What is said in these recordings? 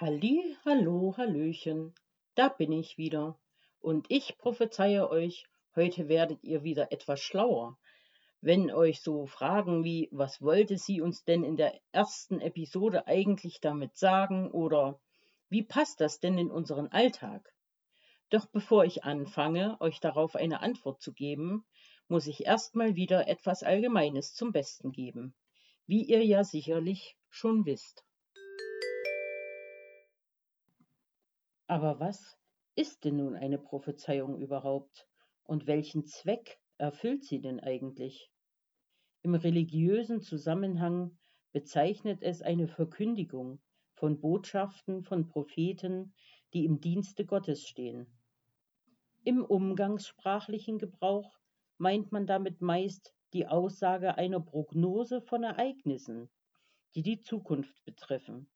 Halli, hallo, hallöchen, da bin ich wieder. Und ich prophezeie euch, heute werdet ihr wieder etwas schlauer. Wenn euch so Fragen wie, was wollte sie uns denn in der ersten Episode eigentlich damit sagen oder wie passt das denn in unseren Alltag? Doch bevor ich anfange, euch darauf eine Antwort zu geben, muss ich erstmal wieder etwas Allgemeines zum Besten geben, wie ihr ja sicherlich schon wisst. Aber was ist denn nun eine Prophezeiung überhaupt und welchen Zweck erfüllt sie denn eigentlich? Im religiösen Zusammenhang bezeichnet es eine Verkündigung von Botschaften von Propheten, die im Dienste Gottes stehen. Im umgangssprachlichen Gebrauch meint man damit meist die Aussage einer Prognose von Ereignissen, die die Zukunft betreffen.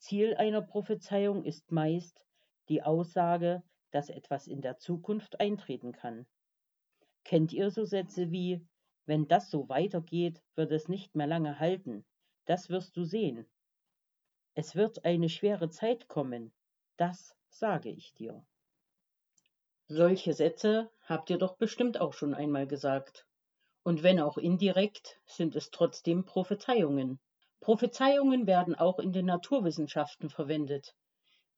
Ziel einer Prophezeiung ist meist die Aussage, dass etwas in der Zukunft eintreten kann. Kennt ihr so Sätze wie Wenn das so weitergeht, wird es nicht mehr lange halten. Das wirst du sehen. Es wird eine schwere Zeit kommen. Das sage ich dir. Solche Sätze habt ihr doch bestimmt auch schon einmal gesagt. Und wenn auch indirekt, sind es trotzdem Prophezeiungen. Prophezeiungen werden auch in den Naturwissenschaften verwendet.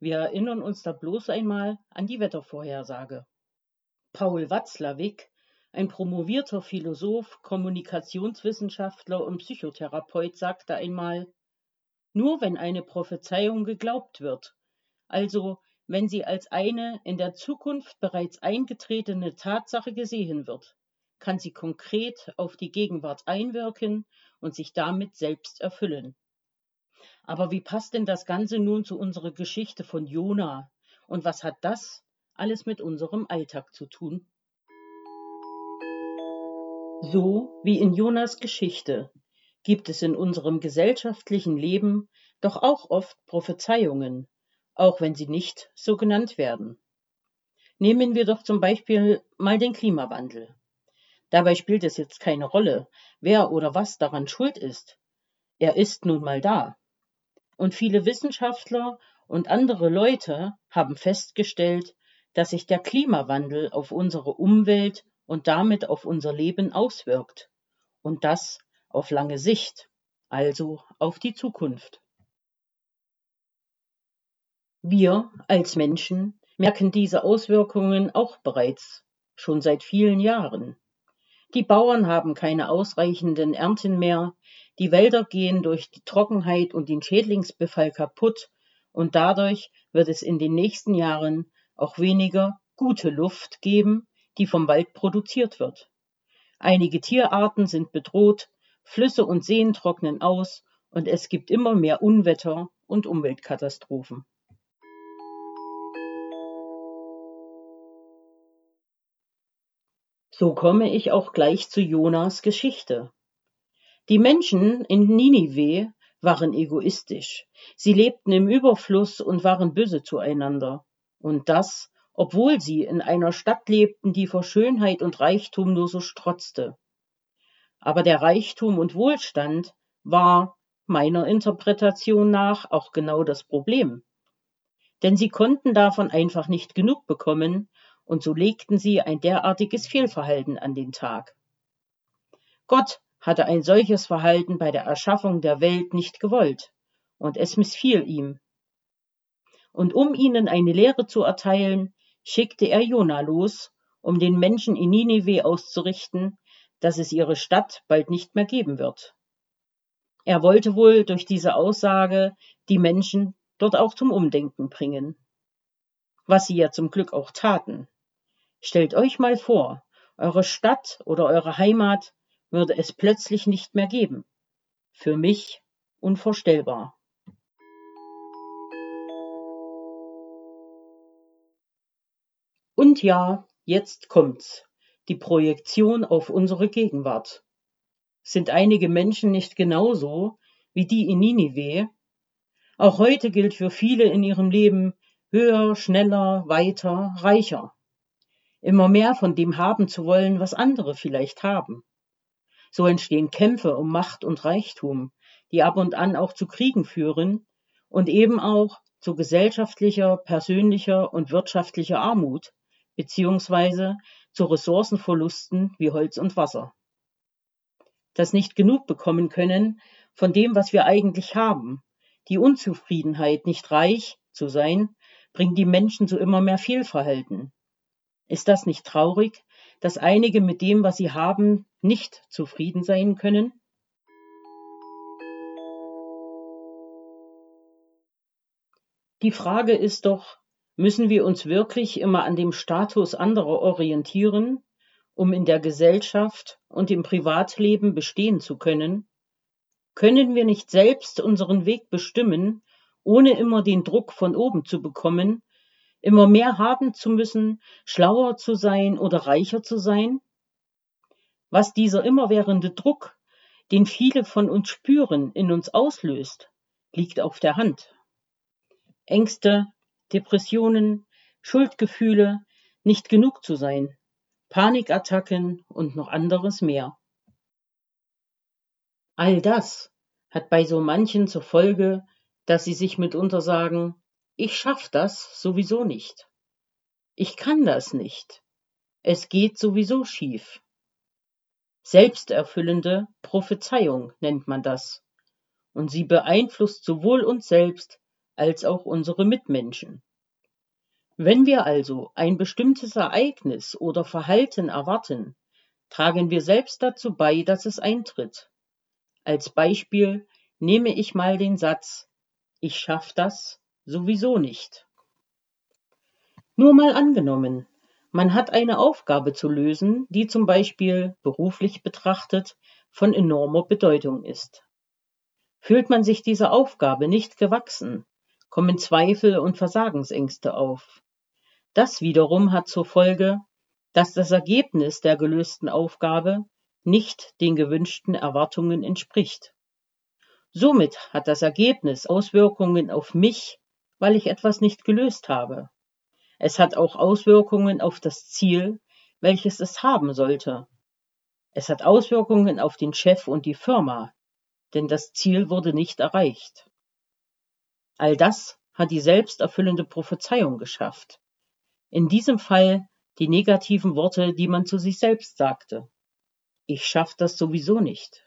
Wir erinnern uns da bloß einmal an die Wettervorhersage. Paul Watzlawick, ein promovierter Philosoph, Kommunikationswissenschaftler und Psychotherapeut, sagte einmal, nur wenn eine Prophezeiung geglaubt wird, also wenn sie als eine in der Zukunft bereits eingetretene Tatsache gesehen wird, kann sie konkret auf die Gegenwart einwirken und sich damit selbst erfüllen. Aber wie passt denn das Ganze nun zu unserer Geschichte von Jona? Und was hat das alles mit unserem Alltag zu tun? So wie in Jonas Geschichte gibt es in unserem gesellschaftlichen Leben doch auch oft Prophezeiungen, auch wenn sie nicht so genannt werden. Nehmen wir doch zum Beispiel mal den Klimawandel. Dabei spielt es jetzt keine Rolle, wer oder was daran schuld ist. Er ist nun mal da. Und viele Wissenschaftler und andere Leute haben festgestellt, dass sich der Klimawandel auf unsere Umwelt und damit auf unser Leben auswirkt. Und das auf lange Sicht, also auf die Zukunft. Wir als Menschen merken diese Auswirkungen auch bereits schon seit vielen Jahren. Die Bauern haben keine ausreichenden Ernten mehr, die Wälder gehen durch die Trockenheit und den Schädlingsbefall kaputt und dadurch wird es in den nächsten Jahren auch weniger gute Luft geben, die vom Wald produziert wird. Einige Tierarten sind bedroht, Flüsse und Seen trocknen aus und es gibt immer mehr Unwetter und Umweltkatastrophen. So komme ich auch gleich zu Jonas Geschichte. Die Menschen in Ninive waren egoistisch. Sie lebten im Überfluss und waren böse zueinander. Und das, obwohl sie in einer Stadt lebten, die vor Schönheit und Reichtum nur so strotzte. Aber der Reichtum und Wohlstand war meiner Interpretation nach auch genau das Problem. Denn sie konnten davon einfach nicht genug bekommen und so legten sie ein derartiges Fehlverhalten an den Tag. Gott hatte ein solches Verhalten bei der Erschaffung der Welt nicht gewollt, und es missfiel ihm. Und um ihnen eine Lehre zu erteilen, schickte er Jona los, um den Menschen in Ninive auszurichten, dass es ihre Stadt bald nicht mehr geben wird. Er wollte wohl durch diese Aussage die Menschen dort auch zum Umdenken bringen. Was sie ja zum Glück auch taten. Stellt euch mal vor, eure Stadt oder eure Heimat würde es plötzlich nicht mehr geben. Für mich unvorstellbar. Und ja, jetzt kommt's. Die Projektion auf unsere Gegenwart. Sind einige Menschen nicht genauso wie die in Ninive? Auch heute gilt für viele in ihrem Leben höher, schneller, weiter, reicher immer mehr von dem haben zu wollen, was andere vielleicht haben. So entstehen Kämpfe um Macht und Reichtum, die ab und an auch zu Kriegen führen und eben auch zu gesellschaftlicher, persönlicher und wirtschaftlicher Armut beziehungsweise zu Ressourcenverlusten wie Holz und Wasser. Das nicht genug bekommen können von dem, was wir eigentlich haben, die Unzufriedenheit, nicht reich zu sein, bringt die Menschen zu immer mehr Fehlverhalten. Ist das nicht traurig, dass einige mit dem, was sie haben, nicht zufrieden sein können? Die Frage ist doch, müssen wir uns wirklich immer an dem Status anderer orientieren, um in der Gesellschaft und im Privatleben bestehen zu können? Können wir nicht selbst unseren Weg bestimmen, ohne immer den Druck von oben zu bekommen, immer mehr haben zu müssen, schlauer zu sein oder reicher zu sein? Was dieser immerwährende Druck, den viele von uns spüren, in uns auslöst, liegt auf der Hand. Ängste, Depressionen, Schuldgefühle, nicht genug zu sein, Panikattacken und noch anderes mehr. All das hat bei so manchen zur Folge, dass sie sich mitunter sagen, ich schaff das sowieso nicht. Ich kann das nicht. Es geht sowieso schief. Selbsterfüllende Prophezeiung nennt man das. Und sie beeinflusst sowohl uns selbst als auch unsere Mitmenschen. Wenn wir also ein bestimmtes Ereignis oder Verhalten erwarten, tragen wir selbst dazu bei, dass es eintritt. Als Beispiel nehme ich mal den Satz Ich schaff das sowieso nicht. Nur mal angenommen, man hat eine Aufgabe zu lösen, die zum Beispiel beruflich betrachtet von enormer Bedeutung ist. Fühlt man sich dieser Aufgabe nicht gewachsen, kommen Zweifel und Versagensängste auf. Das wiederum hat zur Folge, dass das Ergebnis der gelösten Aufgabe nicht den gewünschten Erwartungen entspricht. Somit hat das Ergebnis Auswirkungen auf mich, weil ich etwas nicht gelöst habe. Es hat auch Auswirkungen auf das Ziel, welches es haben sollte. Es hat Auswirkungen auf den Chef und die Firma, denn das Ziel wurde nicht erreicht. All das hat die selbsterfüllende Prophezeiung geschafft. In diesem Fall die negativen Worte, die man zu sich selbst sagte. Ich schaff das sowieso nicht.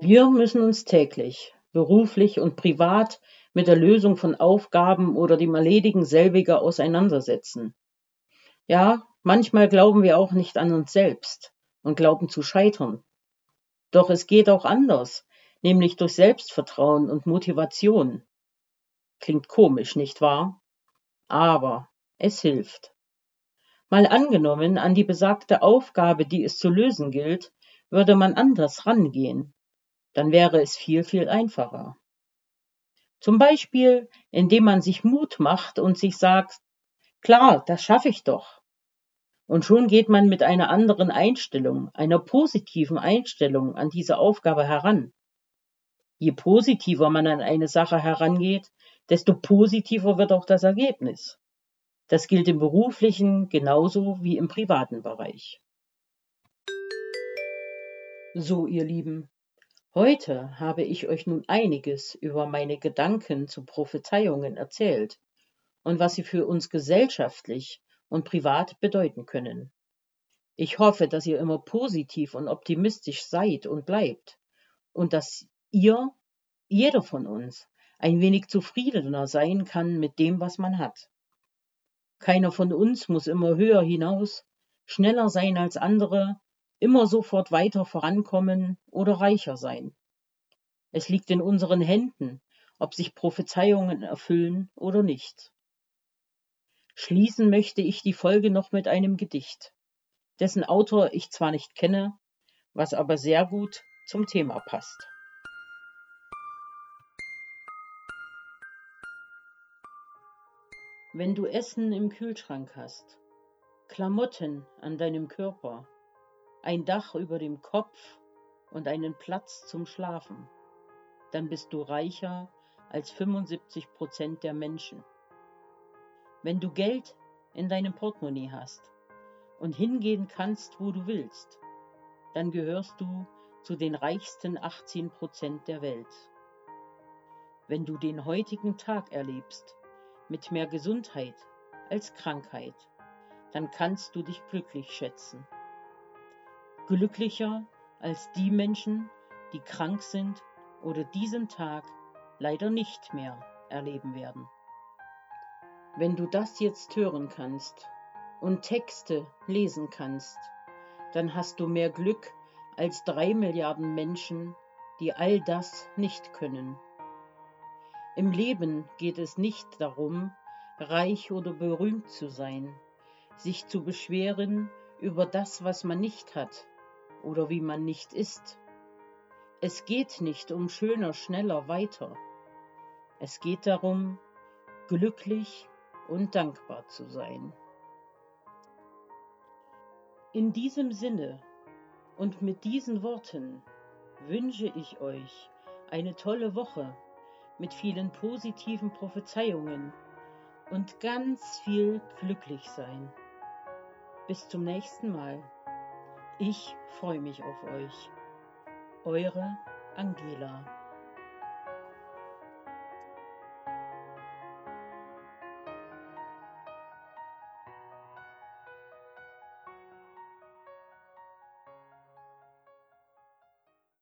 Wir müssen uns täglich, beruflich und privat mit der Lösung von Aufgaben oder dem Erledigen selbiger auseinandersetzen. Ja, manchmal glauben wir auch nicht an uns selbst und glauben zu scheitern. Doch es geht auch anders nämlich durch Selbstvertrauen und Motivation. Klingt komisch, nicht wahr? Aber es hilft. Mal angenommen, an die besagte Aufgabe, die es zu lösen gilt, würde man anders rangehen, dann wäre es viel, viel einfacher. Zum Beispiel, indem man sich Mut macht und sich sagt, klar, das schaffe ich doch. Und schon geht man mit einer anderen Einstellung, einer positiven Einstellung an diese Aufgabe heran. Je positiver man an eine Sache herangeht, desto positiver wird auch das Ergebnis. Das gilt im beruflichen genauso wie im privaten Bereich. So, ihr Lieben, heute habe ich euch nun einiges über meine Gedanken zu Prophezeiungen erzählt und was sie für uns gesellschaftlich und privat bedeuten können. Ich hoffe, dass ihr immer positiv und optimistisch seid und bleibt und dass ihr, jeder von uns, ein wenig zufriedener sein kann mit dem, was man hat. Keiner von uns muss immer höher hinaus, schneller sein als andere, immer sofort weiter vorankommen oder reicher sein. Es liegt in unseren Händen, ob sich Prophezeiungen erfüllen oder nicht. Schließen möchte ich die Folge noch mit einem Gedicht, dessen Autor ich zwar nicht kenne, was aber sehr gut zum Thema passt. Wenn du Essen im Kühlschrank hast, Klamotten an deinem Körper, ein Dach über dem Kopf und einen Platz zum Schlafen, dann bist du reicher als 75 Prozent der Menschen. Wenn du Geld in deinem Portemonnaie hast und hingehen kannst, wo du willst, dann gehörst du zu den reichsten 18 Prozent der Welt. Wenn du den heutigen Tag erlebst mit mehr Gesundheit als Krankheit, dann kannst du dich glücklich schätzen. Glücklicher als die Menschen, die krank sind oder diesen Tag leider nicht mehr erleben werden. Wenn du das jetzt hören kannst und Texte lesen kannst, dann hast du mehr Glück als drei Milliarden Menschen, die all das nicht können. Im Leben geht es nicht darum, reich oder berühmt zu sein, sich zu beschweren über das, was man nicht hat oder wie man nicht ist. Es geht nicht um schöner, schneller, weiter. Es geht darum, glücklich und dankbar zu sein. In diesem Sinne und mit diesen Worten wünsche ich euch eine tolle Woche mit vielen positiven Prophezeiungen und ganz viel glücklich sein. Bis zum nächsten Mal. Ich freue mich auf euch. Eure Angela.